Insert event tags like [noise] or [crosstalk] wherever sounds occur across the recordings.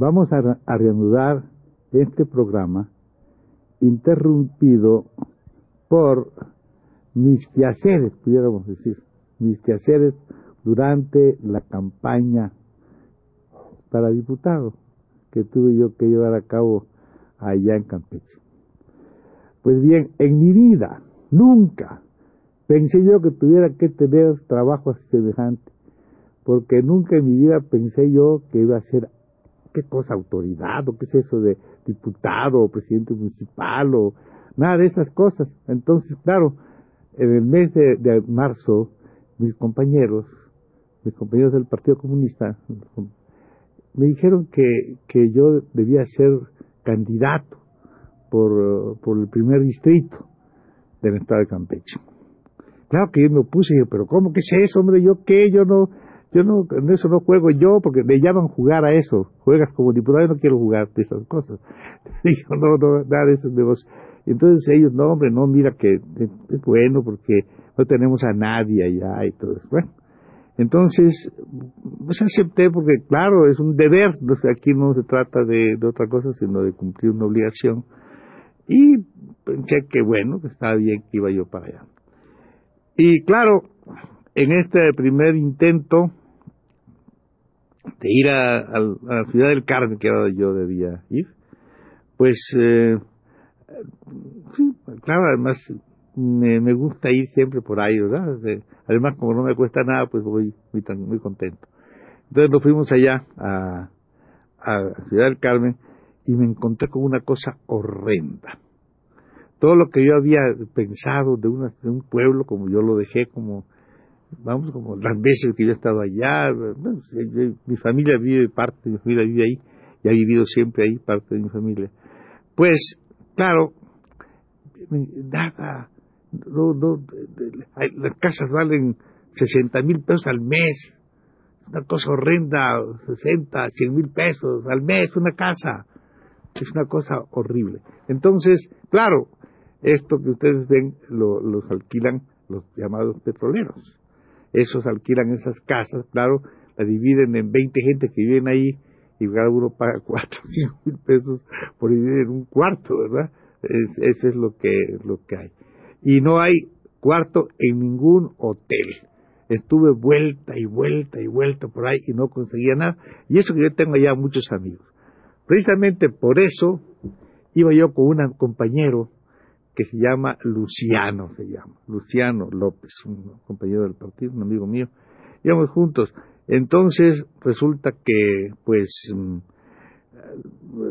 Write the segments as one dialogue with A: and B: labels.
A: Vamos a, reanudar este programa interrumpido por mis quehaceres, pudiéramos decir, mis quehaceres durante la campaña para diputado que tuve yo que llevar a cabo allá en Campeche. Pues bien, en mi vida, nunca pensé yo que tuviera que tener trabajo semejante, porque nunca en mi vida pensé yo que iba a ser qué cosa autoridad o qué es eso de diputado o presidente municipal o nada de esas cosas. Entonces, claro, en el mes de, marzo, mis compañeros, mis compañeros del Partido Comunista, me dijeron que, que yo debía ser candidato por, por el primer distrito del estado de Campeche. Claro que yo me opuse pero ¿cómo que es eso, hombre? ¿Yo qué? Yo no, yo no, en eso no juego yo, porque me llaman jugar a eso. Juegas como diputado, yo no quiero jugar de esas cosas. [laughs] Digo, no, no, nada de esos negocios. Entonces ellos, no, hombre, no, mira que es, bueno porque no tenemos a nadie allá y todo eso. Bueno, entonces, pues acepté porque, claro, es un deber. aquí no se trata de, de otra cosa, sino de cumplir una obligación. Y pensé que, bueno, que estaba bien que iba yo para allá. Y claro, en este primer intento, de ir a, la ciudad del Carmen, que yo debía ir, pues, eh, sí, claro, además me, me, gusta ir siempre por ahí, ¿verdad? además, como no me cuesta nada, pues voy muy, muy contento. Entonces nos fuimos allá a, a Ciudad del Carmen y me encontré con una cosa horrenda. Todo lo que yo había pensado de, una, de un pueblo, como yo lo dejé como vamos, como las veces que yo he estado allá, mi familia vive, parte de mi familia vive ahí, y ha vivido siempre ahí, parte de mi familia. Pues, claro, nada, no, no, las casas valen 60 mil pesos al mes, una cosa horrenda, 60, 100 mil pesos al mes, una casa, es una cosa horrible. Entonces, claro, esto que ustedes ven lo, los alquilan los llamados petroleros esos alquilan esas casas, claro, la dividen en 20 gente que viven ahí y cada uno paga 4 o 5 mil pesos por vivir en un cuarto, ¿verdad? eso es lo que, lo que hay. Y no hay cuarto en ningún hotel. Estuve vuelta y vuelta y vuelta por ahí y no conseguía nada. Y eso que yo tengo allá muchos amigos. Precisamente por eso iba yo con un compañero que se llama Luciano, se llama, Luciano López, un compañero del partido, un amigo mío, íbamos juntos. Entonces resulta que, pues, mm,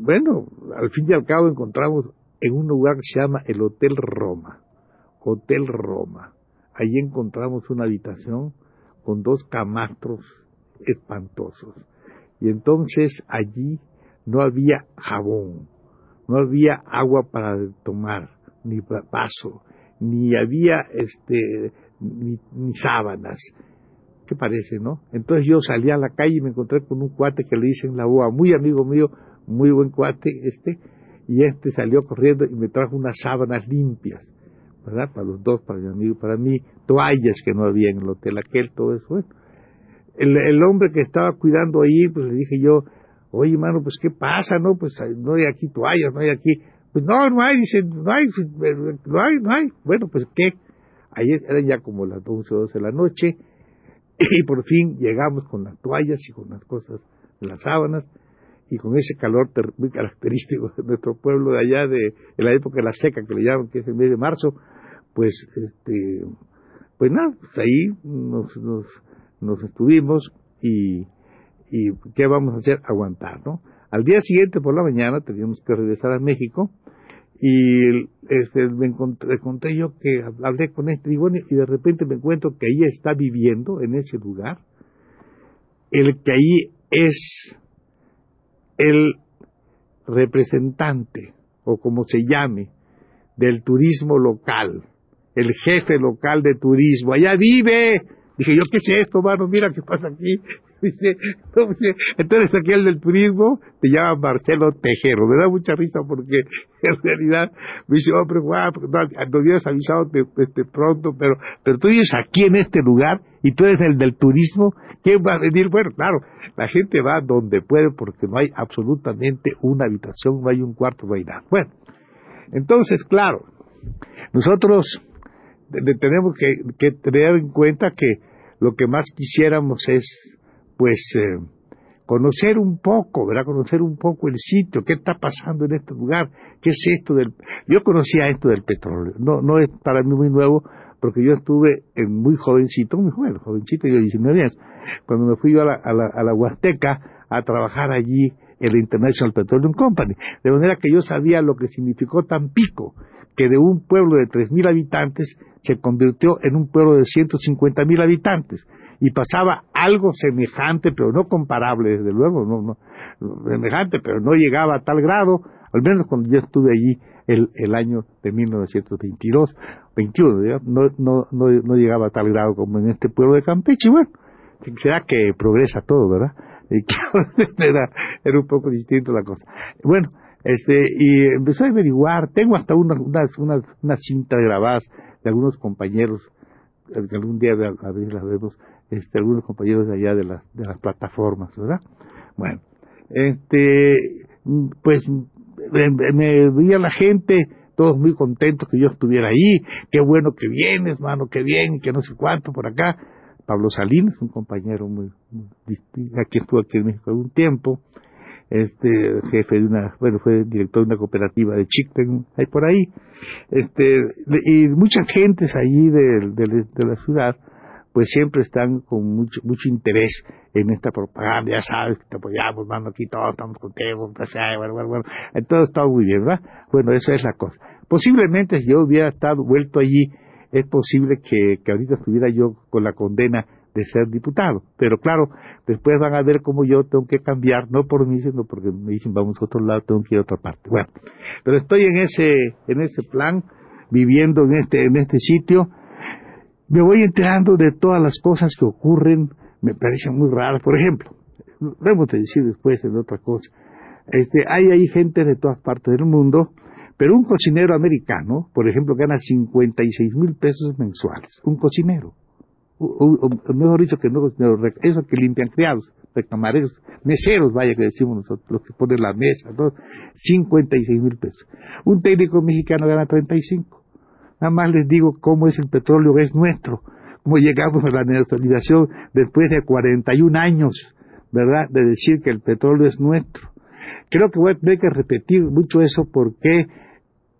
A: bueno, al fin y al cabo encontramos en un lugar que se llama el Hotel Roma, Hotel Roma. Allí encontramos una habitación con dos camastros espantosos. Y entonces allí no había jabón, no había agua para tomar, ni paso, ni había este, ni, sábanas. ¿Qué parece, no? Entonces yo salí a la calle y me encontré con un cuate que le dicen la boa, muy amigo mío, muy buen cuate este, y este salió corriendo y me trajo unas sábanas limpias, ¿verdad? Para los dos, para mi amigo, para mí, toallas que no había en el hotel aquel, todo eso. Bueno, el, el hombre que estaba cuidando ahí, pues le dije yo, oye, hermano, pues qué pasa, ¿no? Pues no hay aquí toallas, no hay aquí pues no, no hay, dice, no hay, no hay, no hay. Bueno, pues qué. Ayer eran ya como las 11 o 12 de la noche [laughs] y por fin llegamos con las toallas y con las cosas de las sábanas y con ese calor muy característico de nuestro pueblo de allá de, la época de la seca que le llaman, que es el mes de marzo, pues este pues nada, pues ahí nos, nos, nos estuvimos y, y ¿qué vamos a hacer? Aguantar, ¿no? Al día siguiente por la mañana teníamos que regresar a México y este, me encontré, encontré, yo que hablé con este y, y de repente me encuentro que ahí está viviendo en ese lugar el que ahí es el representante o como se llame del turismo local el jefe local de turismo. Allá vive dije yo qué es esto mano mira qué pasa aquí [laughs] Dice, entonces aquí el del turismo te llama Marcelo Tejero. Me da mucha risa porque [laughs] en realidad me dice, hombre, guau, no, hubieras avisado este, pronto, pero, pero tú vives aquí en este lugar y tú eres el del turismo. ¿Quién va a venir? Bueno, claro, la gente va donde puede porque no hay absolutamente una habitación, no hay un cuarto, no hay. Bueno, entonces, claro, nosotros tenemos que, que tener en cuenta que lo que más quisiéramos es pues eh, conocer un poco, ¿verdad? Conocer un poco el sitio, qué está pasando en este lugar, qué es esto del... Yo conocía esto del petróleo, no, no es para mí muy nuevo, porque yo estuve en muy jovencito, muy joven, jovencito, yo 19 años, cuando me fui yo a la, a la, a la Huasteca a trabajar allí en la International Petroleum Company, de manera que yo sabía lo que significó Tampico, que de un pueblo de 3.000 habitantes se convirtió en un pueblo de 150.000 habitantes y pasaba algo semejante, pero no comparable, desde luego, no, no, semejante, pero no llegaba a tal grado, al menos cuando yo estuve allí el, el año de 1922, 21, no, no, no, no llegaba a tal grado como en este pueblo de Campeche, bueno, será que progresa todo, ¿verdad? Y [laughs] era, era un poco distinto la cosa. Bueno, este, y empecé a averiguar, tengo hasta unas, unas, unas, unas cintas grabadas de algunos compañeros, que algún día a veces las vemos, este, algunos compañeros de allá de las, de las plataformas, ¿verdad? Bueno, este, pues me veía la gente, todos muy contentos que yo estuviera ahí, qué bueno que vienes, mano, qué bien, que no sé cuánto por acá. Pablo Salinas, un compañero muy, distinto, aquí estuvo aquí en México algún tiempo, este jefe de una, bueno, fue director de una cooperativa de Chicken, ahí por ahí, este, y muchas gentes allí de, de la ciudad, pues siempre están con mucho, mucho interés en esta propaganda, ya sabes que te apoyamos, mano, aquí todos estamos contigo, pues, bueno, bueno, todo está muy bien, ¿verdad? Bueno, esa es la cosa. Posiblemente si yo hubiera estado vuelto allí, es posible que, que ahorita estuviera yo con la condena de ser diputado. Pero claro, después van a ver cómo yo tengo que cambiar, no por mí, sino porque me dicen vamos a otro lado, tengo que ir a otra parte. Bueno, pero estoy en ese, en ese plan, viviendo en este, en este sitio, me voy enterando de todas las cosas que ocurren, me parecen muy raras. Por ejemplo, debemos de decir después en otra cosa, este, hay ahí gente de todas partes del mundo, pero un cocinero americano, por ejemplo, gana 56 mil pesos mensuales, un cocinero. O, mejor dicho, que no esos que limpian criados, camareros, meseros, vaya que decimos nosotros, los que ponen la mesa, todo, 56 mil pesos. Un técnico mexicano gana 35. Nada más les digo cómo es el petróleo, es nuestro, cómo llegamos a la neutralización después de 41 años, ¿verdad?, de decir que el petróleo es nuestro. Creo que voy a tener que repetir mucho eso porque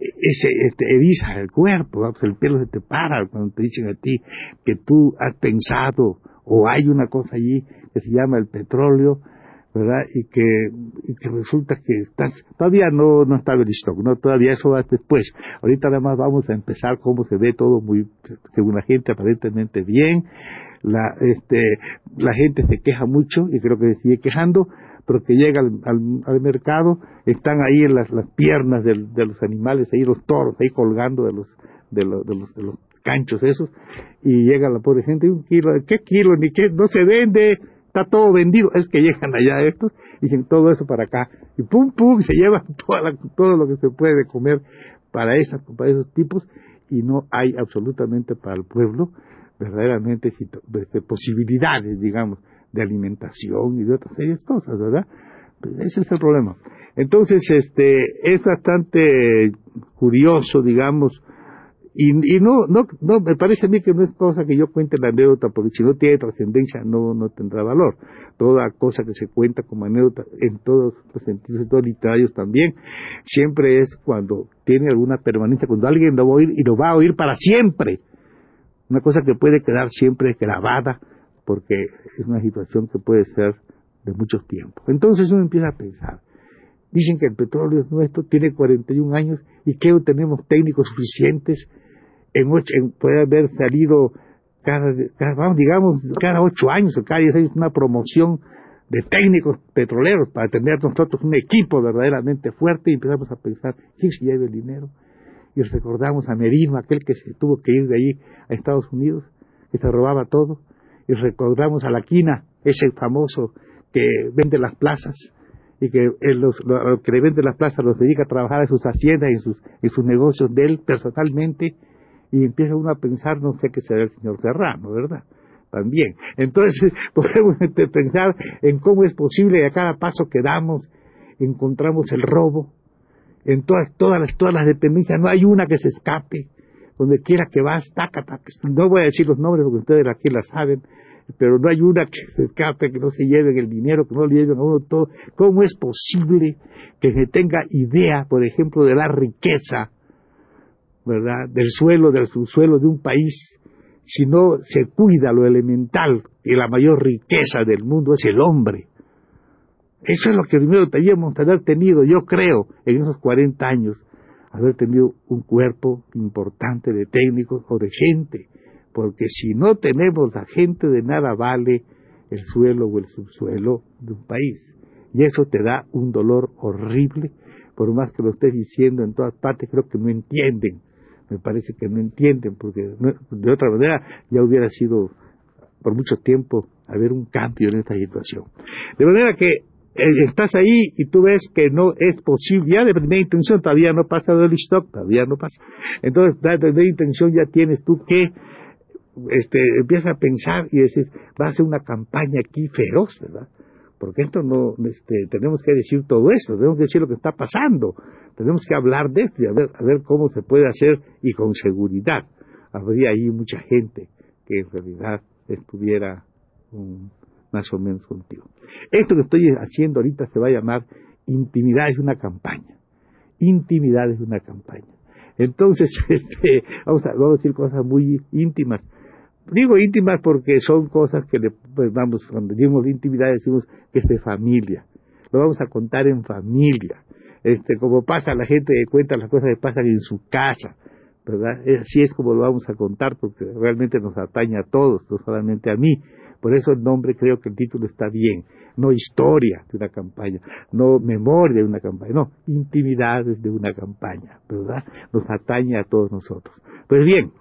A: ese, este, eriza el cuerpo, el pelo se te para cuando te dicen a ti que tú has pensado o hay una cosa allí que se llama el petróleo ¿verdad? Y que, y que resulta que estás, todavía no, no está listo, ¿no? Todavía eso va después. Ahorita además vamos a empezar cómo se ve todo muy, según la gente, aparentemente bien. La, este, la gente se queja mucho y creo que se sigue quejando, pero que llega al, al, mercado, están ahí en las, las piernas de los animales, ahí los toros, ahí colgando de los, de de los, de los canchos esos, y llega la pobre gente, un kilo, ¿qué kilo? Ni qué, no se vende, está todo vendido, es que llegan allá estos, y dicen todo eso para acá, y pum pum, se llevan [laughs] todo lo que se puede comer para, esas, para esos tipos, y no hay absolutamente para el pueblo verdaderamente este, posibilidades, digamos, de alimentación y de otras series cosas, ¿verdad? Pues ese es el problema. Entonces, este, es bastante curioso, digamos, y, y no, no, no, me parece a mí que no es cosa que yo cuente la anécdota, porque si no tiene trascendencia no, no tendrá valor. Toda cosa que se cuenta como anécdota en todos los sentidos, en todos literarios también, siempre es cuando tiene alguna permanencia, cuando alguien lo va a oír y lo va a oír para siempre. Una cosa que puede quedar siempre grabada, porque es una situación que puede ser de mucho tiempo. Entonces uno empieza a pensar, dicen que el petróleo es nuestro, tiene 41 años y que tenemos técnicos suficientes, en, ocho, puede haber salido cada, cada, digamos, cada ocho años o cada diez años una promoción de técnicos petroleros para tener nosotros un equipo verdaderamente fuerte y empezamos a pensar, ¿quién se lleva el dinero? Y recordamos a Merino, aquel que se tuvo que ir de allí a Estados Unidos, que se robaba todo, y recordamos a la Quina, ese famoso que vende las plazas, y que los, que le vende las plazas los dedica a trabajar en sus haciendas y en sus, en sus negocios de él personalmente, y empieza uno a pensar, no sé qué será el señor Serrano, ¿verdad? También. Entonces, [laughs] podemos pensar en cómo es posible que a cada paso que damos encontramos el robo, en todas, todas, las, todas las dependencias, no hay una que se escape, donde quiera que vas, taca, taca, no voy a decir los nombres porque ustedes aquí la saben, pero no hay una que se escape, que no se lleven el dinero, que no le lleven a uno todo. ¿Cómo es posible que se tenga idea, por ejemplo, de la riqueza ¿verdad?, del suelo, del subsuelo de un país, si no se cuida lo elemental, y la mayor riqueza del mundo es el hombre. Eso es lo que primero teníamos que haber tenido, yo creo, en esos 40 años, haber tenido un cuerpo importante de técnicos o de gente, porque si no tenemos la gente de nada vale el suelo o el subsuelo de un país. Y eso te da un dolor horrible, por más que lo estés diciendo en todas partes, creo que no entienden me parece que no entienden, porque de otra manera ya hubiera sido por mucho tiempo haber un cambio en esta situación. De manera que estás ahí y tú ves que no es posible, ya de primera intención todavía no pasa del stock, todavía no pasa. Entonces, de primera intención ya tienes tú que este, empiezas a pensar y decir, va a ser una campaña aquí feroz, ¿verdad? porque esto no, este, tenemos que decir todo esto, tenemos que decir lo que está pasando, tenemos que hablar de esto y a ver, a ver cómo se puede hacer y con seguridad. Habría ahí mucha gente que en realidad estuviera más o menos contigo. Esto que estoy haciendo ahorita se va a llamar intimidad es una campaña. Intimidad es una campaña. Entonces, [laughs] este, vamos, a, vamos a decir cosas muy íntimas Digo íntimas porque son cosas que, le, pues vamos, cuando decimos intimidad decimos que es de familia. Lo vamos a contar en familia. Este, como pasa, la gente cuenta las cosas que pasan en su casa, ¿verdad? Así es como lo vamos a contar porque realmente nos atañe a todos, no solamente a mí. Por eso el nombre creo que el título está bien. No historia de una campaña, no memoria de una campaña, no, intimidades de una campaña, ¿verdad? Nos atañe a todos nosotros. Pues bien,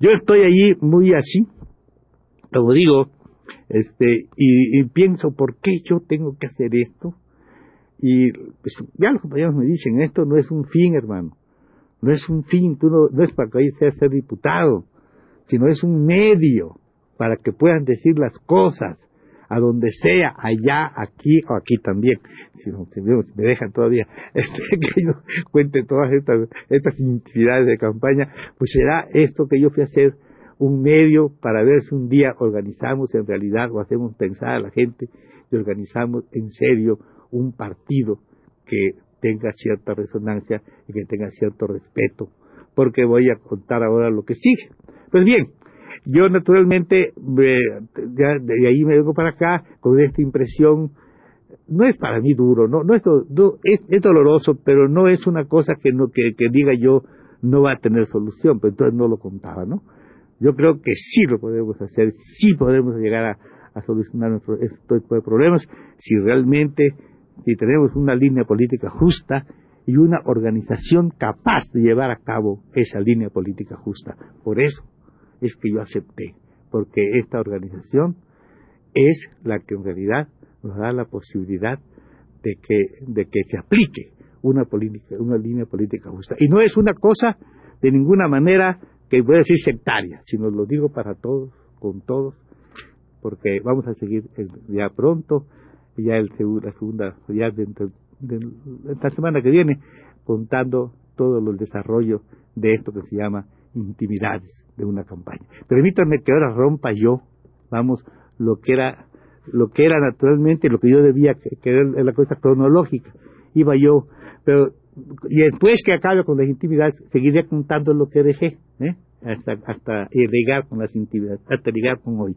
A: yo estoy allí muy así, como digo, este, y, pienso, ¿por qué yo tengo que hacer esto? Y pues, ya los compañeros me dicen, esto no es un fin, hermano, no es un fin, tú no, es para que ahí seas ser diputado, sino es un medio para que puedan decir las cosas a donde sea, allá, aquí o aquí también, si, me dejan todavía [laughs] este, que yo cuente todas estas, estas intimidades de campaña, pues será esto que yo fui a hacer un medio para ver si un día organizamos en realidad o hacemos pensar a la gente y organizamos en serio un partido que tenga cierta resonancia y que tenga cierto respeto, porque voy a contar ahora lo que sigue. Pues bien, yo naturalmente, ya de ahí me vengo para acá con esta impresión, no es para mí duro, no, no, es, es, doloroso, pero no es una cosa que, no, que, diga yo no va a tener solución, pero entonces no lo contaba, ¿no? Yo creo que sí lo podemos hacer, sí podemos llegar a, a solucionar nuestro, este tipo de problemas si realmente, si tenemos una línea política justa y una organización capaz de llevar a cabo esa línea política justa. Por eso es que yo acepté, porque esta organización es la que en realidad nos da la posibilidad de que, de que se aplique una, política, una línea política justa. Y no es una cosa de ninguna manera que voy a decir sectaria, sino lo digo para todos, con todos, porque vamos a seguir ya pronto, ya el, la segunda, ya dentro de, esta semana que viene, contando todo el desarrollo de esto que se llama intimidades de una campaña. Permítanme que ahora rompa yo, vamos, lo que era, lo que era naturalmente, lo que yo debía, que era la cosa cronológica. Iba yo, pero, y después que acabe con las intimidades, seguiré contando lo que dejé, ¿eh? hasta, hasta llegar con las intimidades, hasta llegar con hoy.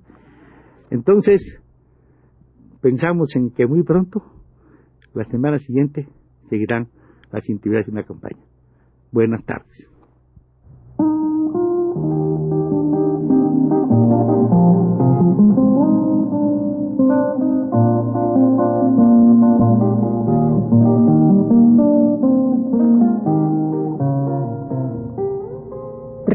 A: Entonces, pensamos en que muy pronto, la semana siguiente, seguirán las actividades de una campaña. Buenas tardes.